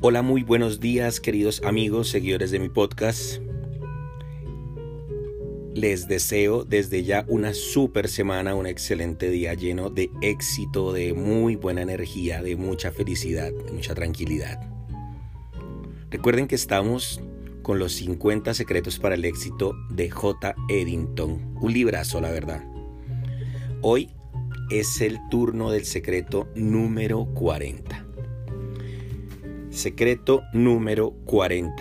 Hola, muy buenos días queridos amigos, seguidores de mi podcast. Les deseo desde ya una super semana, un excelente día lleno de éxito, de muy buena energía, de mucha felicidad, de mucha tranquilidad. Recuerden que estamos con los 50 secretos para el éxito de J. Eddington, un librazo la verdad. Hoy es el turno del secreto número 40. Secreto número 40.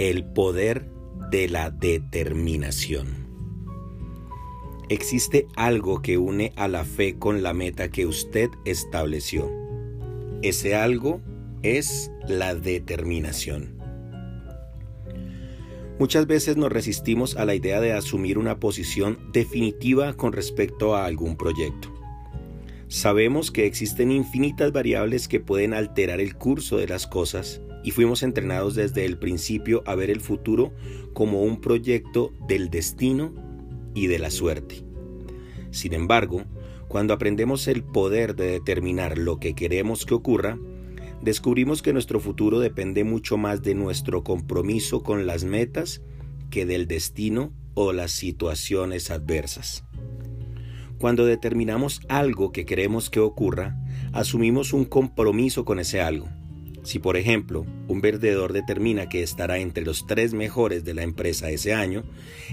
El poder de la determinación. Existe algo que une a la fe con la meta que usted estableció. Ese algo es la determinación. Muchas veces nos resistimos a la idea de asumir una posición definitiva con respecto a algún proyecto. Sabemos que existen infinitas variables que pueden alterar el curso de las cosas y fuimos entrenados desde el principio a ver el futuro como un proyecto del destino y de la suerte. Sin embargo, cuando aprendemos el poder de determinar lo que queremos que ocurra, descubrimos que nuestro futuro depende mucho más de nuestro compromiso con las metas que del destino o las situaciones adversas. Cuando determinamos algo que queremos que ocurra, asumimos un compromiso con ese algo. Si por ejemplo un vendedor determina que estará entre los tres mejores de la empresa ese año,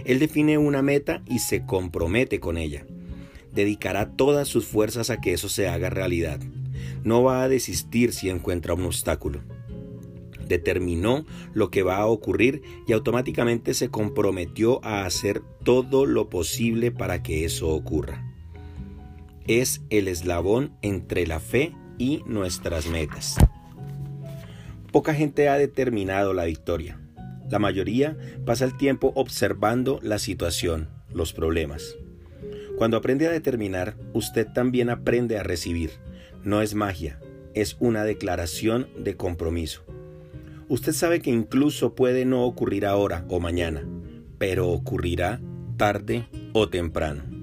él define una meta y se compromete con ella. Dedicará todas sus fuerzas a que eso se haga realidad. No va a desistir si encuentra un obstáculo. Determinó lo que va a ocurrir y automáticamente se comprometió a hacer todo lo posible para que eso ocurra es el eslabón entre la fe y nuestras metas. Poca gente ha determinado la victoria. La mayoría pasa el tiempo observando la situación, los problemas. Cuando aprende a determinar, usted también aprende a recibir. No es magia, es una declaración de compromiso. Usted sabe que incluso puede no ocurrir ahora o mañana, pero ocurrirá tarde o temprano.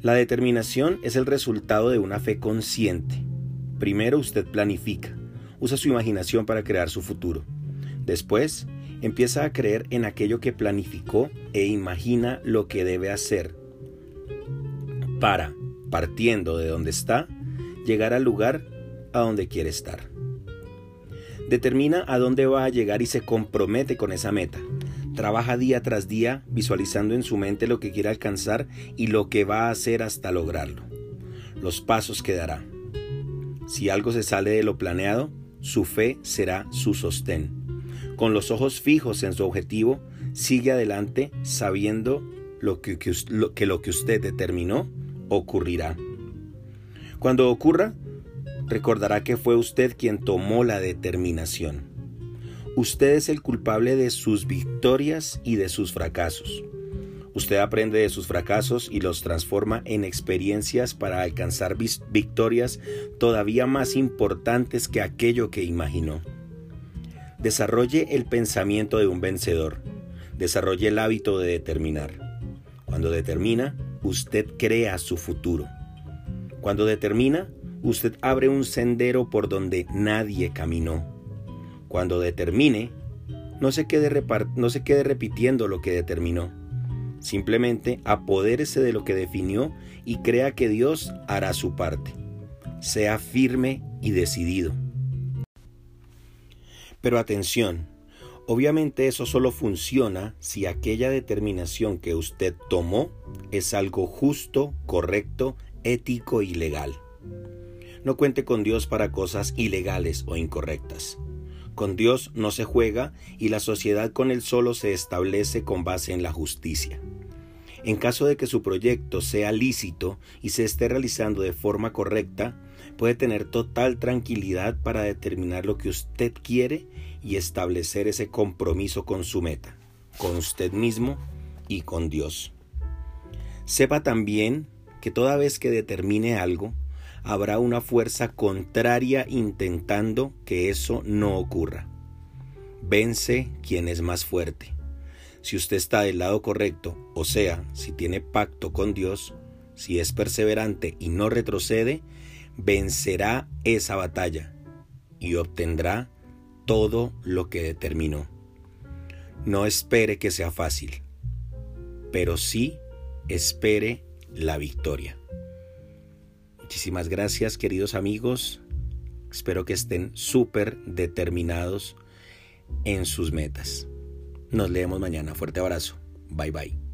La determinación es el resultado de una fe consciente. Primero usted planifica, usa su imaginación para crear su futuro. Después, empieza a creer en aquello que planificó e imagina lo que debe hacer para, partiendo de donde está, llegar al lugar a donde quiere estar. Determina a dónde va a llegar y se compromete con esa meta. Trabaja día tras día visualizando en su mente lo que quiere alcanzar y lo que va a hacer hasta lograrlo. Los pasos que dará. Si algo se sale de lo planeado, su fe será su sostén. Con los ojos fijos en su objetivo, sigue adelante sabiendo lo que, que lo que usted determinó ocurrirá. Cuando ocurra, recordará que fue usted quien tomó la determinación. Usted es el culpable de sus victorias y de sus fracasos. Usted aprende de sus fracasos y los transforma en experiencias para alcanzar victorias todavía más importantes que aquello que imaginó. Desarrolle el pensamiento de un vencedor. Desarrolle el hábito de determinar. Cuando determina, usted crea su futuro. Cuando determina, usted abre un sendero por donde nadie caminó. Cuando determine, no se quede, no se quede repitiendo lo que determinó. Simplemente apodérese de lo que definió y crea que Dios hará su parte. Sea firme y decidido. Pero atención, obviamente eso solo funciona si aquella determinación que usted tomó es algo justo, correcto, ético y legal. No cuente con Dios para cosas ilegales o incorrectas. Con Dios no se juega y la sociedad con Él solo se establece con base en la justicia. En caso de que su proyecto sea lícito y se esté realizando de forma correcta, puede tener total tranquilidad para determinar lo que usted quiere y establecer ese compromiso con su meta, con usted mismo y con Dios. Sepa también que toda vez que determine algo, habrá una fuerza contraria intentando que eso no ocurra. Vence quien es más fuerte. Si usted está del lado correcto, o sea, si tiene pacto con Dios, si es perseverante y no retrocede, vencerá esa batalla y obtendrá todo lo que determinó. No espere que sea fácil, pero sí espere la victoria. Muchísimas gracias queridos amigos. Espero que estén súper determinados en sus metas. Nos leemos mañana. Fuerte abrazo. Bye bye.